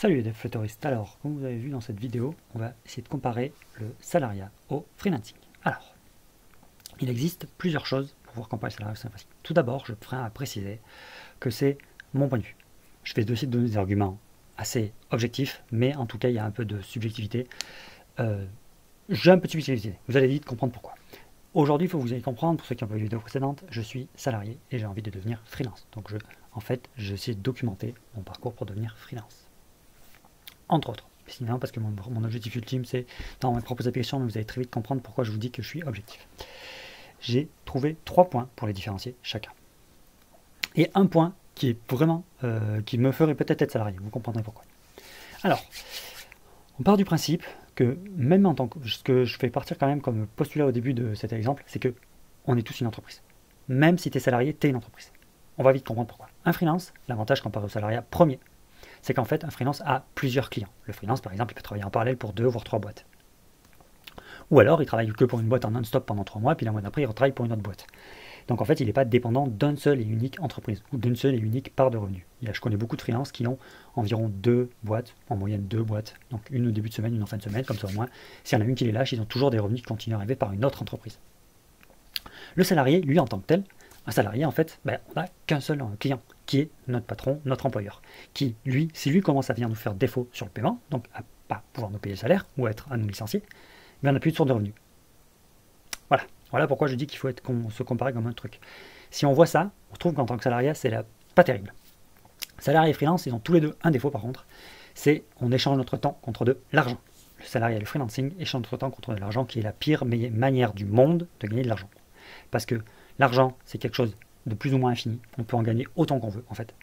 Salut les flotteristes, alors comme vous avez vu dans cette vidéo, on va essayer de comparer le salariat au freelancing. Alors, il existe plusieurs choses pour pouvoir comparer le salariat au freelancing. Tout d'abord, je ferai à préciser que c'est mon point de vue. Je vais essayer de donner des arguments assez objectifs, mais en tout cas il y a un peu de subjectivité. Euh, j'ai un peu de subjectivité, vous allez vite comprendre pourquoi. Aujourd'hui, il faut que vous ayez comprendre, pour ceux qui ont vu les vidéos précédentes, je suis salarié et j'ai envie de devenir freelance. Donc je, en fait, j'essaie de documenter mon parcours pour devenir freelance entre autres. Sinon, parce que mon, objectif ultime, c'est dans mes propres applications, mais vous allez très vite comprendre pourquoi je vous dis que je suis objectif. J'ai trouvé trois points pour les différencier chacun. Et un point qui est vraiment, euh, qui me ferait peut-être être salarié, vous comprendrez pourquoi. Alors, on part du principe que même en tant que, ce que je fais partir quand même comme postulat au début de cet exemple, c'est que on est tous une entreprise. Même si tu es salarié, tu es une entreprise. On va vite comprendre pourquoi. Un freelance, l'avantage comparé au salariat premier, c'est qu'en fait, un freelance a plusieurs clients. Le freelance, par exemple, il peut travailler en parallèle pour deux voire trois boîtes. Ou alors, il travaille que pour une boîte en non-stop pendant trois mois, puis la mois d'après, il retravaille pour une autre boîte. Donc en fait, il n'est pas dépendant d'une seule et unique entreprise ou d'une seule et unique part de revenus. Je connais beaucoup de freelances qui ont environ deux boîtes, en moyenne deux boîtes, donc une au début de semaine, une en fin de semaine, comme ça au moins, s'il y en a une qui les lâche, ils ont toujours des revenus qui continuent à arriver par une autre entreprise. Le salarié, lui, en tant que tel, un salarié, en fait, ben, on n'a qu'un seul client, qui est notre patron, notre employeur, qui, lui, si lui commence à venir nous faire défaut sur le paiement, donc à pas pouvoir nous payer le salaire ou être à nous licencier, mais on n'a plus de source de revenus. Voilà. Voilà pourquoi je dis qu'il faut être, se comparer comme un truc. Si on voit ça, on trouve qu'en tant que salarié, c'est pas terrible. Salarié et freelance, ils ont tous les deux un défaut par contre, c'est on échange notre temps contre de l'argent. Le salarié et le freelancing échangent notre temps contre de l'argent qui est la pire manière du monde de gagner de l'argent. Parce que l'argent, c'est quelque chose de plus ou moins infini. On peut en gagner autant qu'on veut, en fait.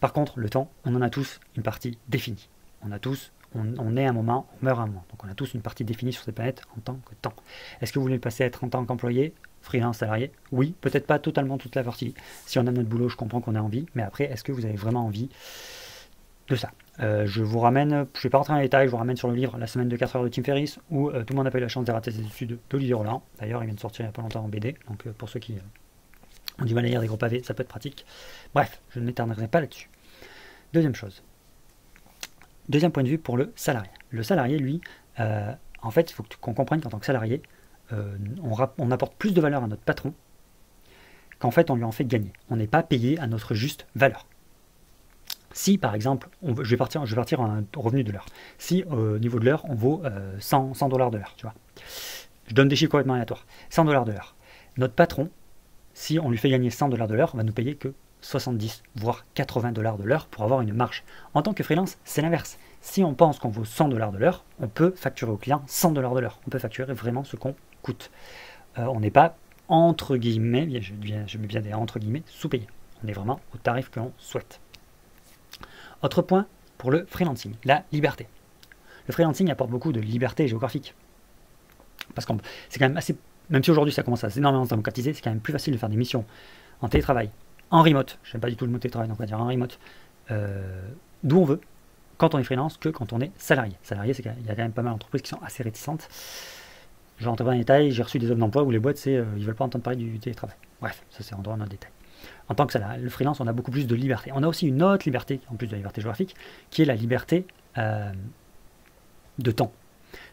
Par contre, le temps, on en a tous une partie définie. On a tous, on, est un moment, on meurt un moment. Donc on a tous une partie définie sur cette planète en tant que temps. Est-ce que vous voulez passer à être en tant qu'employé, freelance, salarié? Oui, peut-être pas totalement toute la partie. Si on a notre boulot, je comprends qu'on a envie. Mais après, est-ce que vous avez vraiment envie de ça? Euh, je vous ramène, je ne vais pas rentrer dans les détails, je vous ramène sur le livre La semaine de 4 heures de Tim Ferriss, où euh, tout le monde a pas eu la chance de rater ses études d'Olivier Roland. D'ailleurs, il vient de sortir il n'y a pas longtemps en BD, donc euh, pour ceux qui on à lire des gros pavés, ça peut être pratique. Bref, je ne m'éterniserai pas là-dessus. Deuxième chose. Deuxième point de vue pour le salarié. Le salarié, lui, euh, en fait, il faut qu'on comprenne qu'en tant que salarié, euh, on, apporte plus de valeur à notre patron qu'en fait on lui en fait gagner. On n'est pas payé à notre juste valeur. Si par exemple, je, vais partir, je un revenu de l'heure. Si au niveau de l'heure, on vaut 100, euh, dollars de l'heure. Je donne des chiffres complètement aléatoires. 100 dollars de l'heure. Notre patron, si on lui fait gagner 100 dollars de l'heure, on va nous payer que 70, voire 80 dollars de l'heure pour avoir une marge. En tant que freelance, c'est l'inverse. Si on pense qu'on vaut 100 dollars de l'heure, on peut facturer au client 100 dollars de l'heure. On peut facturer vraiment ce qu'on coûte. Euh, on n'est pas entre guillemets, je, je mets bien des entre guillemets, sous-payé. On est vraiment au tarif que l'on souhaite. Autre point pour le freelancing, la liberté. Le freelancing apporte beaucoup de liberté géographique. Parce que c'est quand même assez même si aujourd'hui ça commence à énormément se démocratiser, c'est quand même plus facile de faire des missions en télétravail, en remote, je n'aime pas du tout le mot télétravail, donc on va dire en remote, euh, d'où on veut, quand on est freelance, que quand on est salarié. Salarié, c'est qu'il y a quand même pas mal d'entreprises qui sont assez réticentes. Je rentre pas dans les détails, j'ai reçu des offres d'emploi où les boîtes, c'est, euh, ils veulent pas entendre parler du télétravail. Bref, ça c'est en droit dans le détail. En tant que salarié, le freelance, on a beaucoup plus de liberté. On a aussi une autre liberté, en plus de la liberté géographique, qui est la liberté euh, de temps.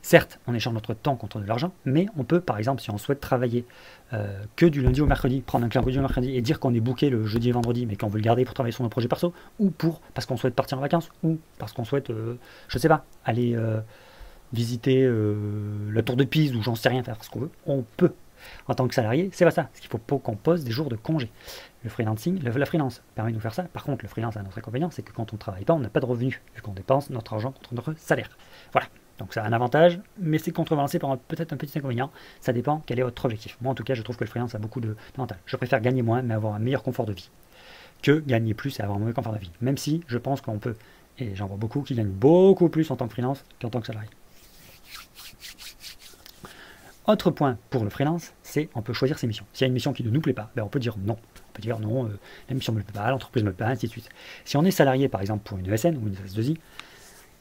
Certes, on échange notre temps contre de l'argent, mais on peut, par exemple, si on souhaite travailler euh, que du lundi au mercredi, prendre un client du mercredi et dire qu'on est booké le jeudi et vendredi, mais qu'on veut le garder pour travailler sur nos projets perso, ou pour parce qu'on souhaite partir en vacances, ou parce qu'on souhaite, euh, je sais pas, aller euh, visiter la tour de Pise ou j'en sais rien, faire ce qu'on veut, on peut. En tant que salarié, c'est pas ça. Ce qu'il faut qu'on pose des jours de congé. Le freelancing, la freelance permet de nous faire ça. Par contre, le freelance a notre inconvénient, c'est que quand on ne travaille pas, on n'a pas de revenus, vu qu'on dépense notre argent contre notre salaire. Voilà. Donc ça a un avantage, mais c'est contrebalancé par peut-être un petit inconvénient. Ça dépend quel est votre objectif. Moi en tout cas, je trouve que le freelance a beaucoup d'avantages. Je préfère gagner moins, mais avoir un meilleur confort de vie, que gagner plus et avoir un mauvais confort de vie. Même si je pense qu'on peut, et j'en vois beaucoup qui gagnent beaucoup plus en tant que freelance qu'en tant que salarié. Autre point pour le freelance, c'est on peut choisir ses missions. S'il y a une mission qui ne nous plaît pas, ben on peut dire non. On peut dire non, euh, la mission ne me plaît pas, l'entreprise ne me plaît pas, ainsi de suite. Si on est salarié par exemple pour une ESN ou une SS2I,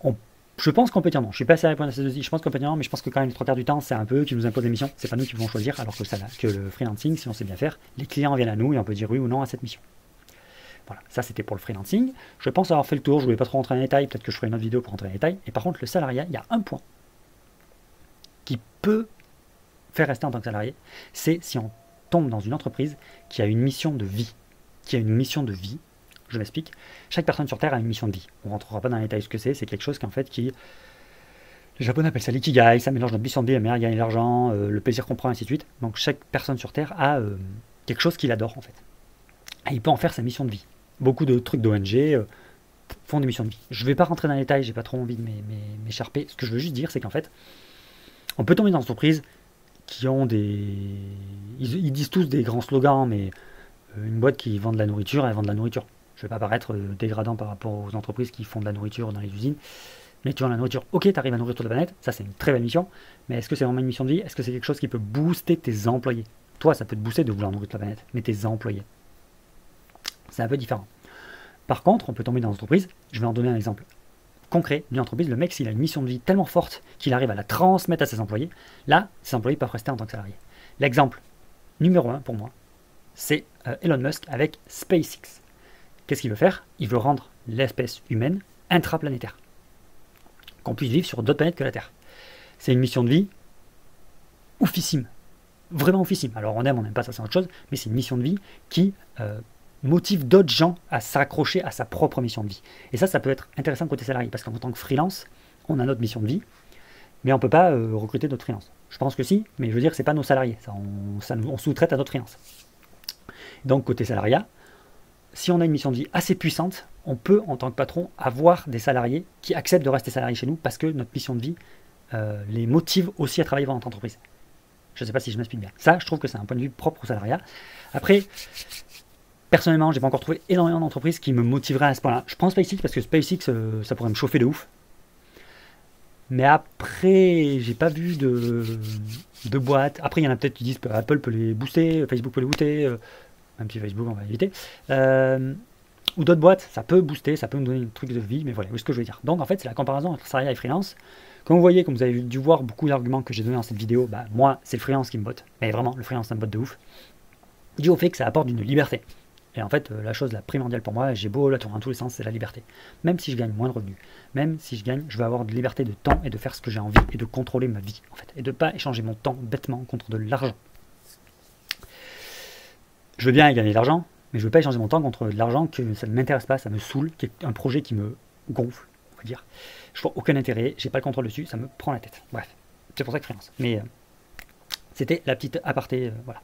on je pense qu'on peut dire non. Je suis pas assez répondre à ces deux Je pense qu'on mais je pense que quand même, les trois quarts du temps, c'est un peu qui nous impose des missions. C'est pas nous qui pouvons choisir, alors que, ça, que le freelancing, si on sait bien faire, les clients viennent à nous et on peut dire oui ou non à cette mission. Voilà, ça c'était pour le freelancing. Je pense avoir fait le tour, je ne voulais pas trop rentrer en détail, peut-être que je ferai une autre vidéo pour rentrer en détail. Et par contre, le salariat, il y a un point qui peut faire rester en tant que salarié, c'est si on tombe dans une entreprise qui a une mission de vie. Qui a une mission de vie. Je m'explique. Chaque personne sur Terre a une mission de vie. On ne rentrera pas dans les détails ce que c'est. C'est quelque chose qu'en fait qui. Les Japonais appellent ça l'ikigai. Ça mélange notre mission de vie, la gagner l'argent, euh, le plaisir qu'on prend, ainsi de suite. Donc chaque personne sur Terre a euh, quelque chose qu'il adore en fait. Et il peut en faire sa mission de vie. Beaucoup de trucs d'ONG euh, font des missions de vie. Je ne vais pas rentrer dans les détails, j'ai pas trop envie de m'écharper. Ce que je veux juste dire, c'est qu'en fait, on peut tomber dans une entreprise qui ont des. Ils, disent tous des grands slogans, mais une boîte qui vend de la nourriture, elle vend de la nourriture. Je ne vais pas paraître euh, dégradant par rapport aux entreprises qui font de la nourriture dans les usines. Mais tu vends la nourriture, ok, tu arrives à nourrir toute la planète, ça c'est une très belle mission, mais est-ce que c'est vraiment une mission de vie? Est-ce que c'est quelque chose qui peut booster tes employés? Toi, ça peut te booster de vouloir nourrir toute la planète, mais tes employés. C'est un peu différent. Par contre, on peut tomber dans une entreprise, je vais en donner un exemple concret d'une entreprise, le mec, s'il a une mission de vie tellement forte qu'il arrive à la transmettre à ses employés, là, ses employés peuvent rester en tant que salariés. L'exemple numéro un pour moi, c'est euh, Elon Musk avec SpaceX. Qu'est-ce qu'il veut faire? Il veut rendre l'espèce humaine intraplanétaire. Qu'on puisse vivre sur d'autres planètes que la Terre. C'est une mission de vie oufissime. Vraiment oufissime. Alors on aime, on n'aime pas, ça c'est autre chose, mais c'est une mission de vie qui euh, motive d'autres gens à s'accrocher à sa propre mission de vie. Et ça, ça peut être intéressant côté salarié, parce qu'en tant que freelance, on a notre mission de vie, mais on ne peut pas euh, recruter d'autres freelance. Je pense que si, mais je veux dire, ce n'est pas nos salariés, ça, on, sous-traite à d'autres freelance. Donc côté salariat, si on a une mission de vie assez puissante, on peut, en tant que patron, avoir des salariés qui acceptent de rester salariés chez nous parce que notre mission de vie euh, les motive aussi à travailler dans notre entreprise. Je ne sais pas si je m'explique bien. Ça, je trouve que c'est un point de vue propre au salariat. Après, Personnellement, j'ai pas encore trouvé énormément d'entreprises qui me motiveraient à ce point-là. Je prends SpaceX parce que SpaceX, euh, ça pourrait me chauffer de ouf. Mais après, j'ai pas vu de, de boîte. Après, il y en a peut-être qui disent Apple peut les booster, Facebook peut les booster, euh, même si Facebook, on va éviter. Euh, ou d'autres boîtes, ça peut booster, ça peut me donner un truc de vie, mais voilà, c'est ce que je veux dire. Donc en fait, c'est la comparaison entre salariat et freelance. Comme vous voyez, comme vous avez dû voir beaucoup d'arguments que j'ai donnés dans cette vidéo, bah, moi, c'est le freelance qui me botte. Mais vraiment, le freelance, ça me botte de ouf. Dû au fait que ça apporte une liberté. Et en fait, euh, la chose la primordiale pour moi, j'ai beau la tourner dans tous les sens, c'est la liberté. Même si je gagne moins de revenus, même si je gagne, je veux avoir de liberté de temps et de faire ce que j'ai envie et de contrôler ma vie, en fait. Et de ne pas échanger mon temps bêtement contre de l'argent. Je veux bien gagner de l'argent, mais je veux pas échanger mon temps contre de l'argent que ça ne m'intéresse pas, ça me saoule, qui est un projet qui me gonfle, on va dire. Je vois aucun intérêt, j'ai pas le contrôle dessus, ça me prend la tête. Bref, c'est pour ça que freelance. Mais euh, c'était la petite aparté, euh, voilà.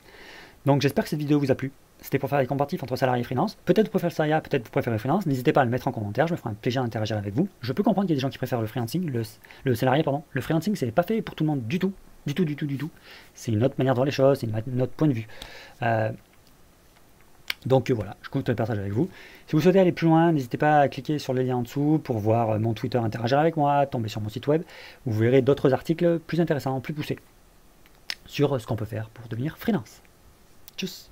Donc j'espère que cette vidéo vous a plu. C'était pour faire les comparatifs entre salarié et freelance. Peut-être vous préférez le salariat, peut-être vous préférez le freelance. N'hésitez pas à le mettre en commentaire, je me ferai un plaisir d'interagir avec vous. Je peux comprendre qu'il y a des gens qui préfèrent le freelancing, le, le salarié, pardon. Le freelancing, c'est pas fait pour tout le monde du tout. Du tout, du tout, du tout. C'est une autre manière de voir les choses, c'est une, autre point de vue. Euh, donc voilà, je compte le partage avec vous. Si vous souhaitez aller plus loin, n'hésitez pas à cliquer sur le lien en dessous pour voir euh, mon Twitter interagir avec moi, tomber sur mon site web. Vous verrez d'autres articles plus intéressants, plus poussés sur ce qu'on peut faire pour devenir freelance. Tchuss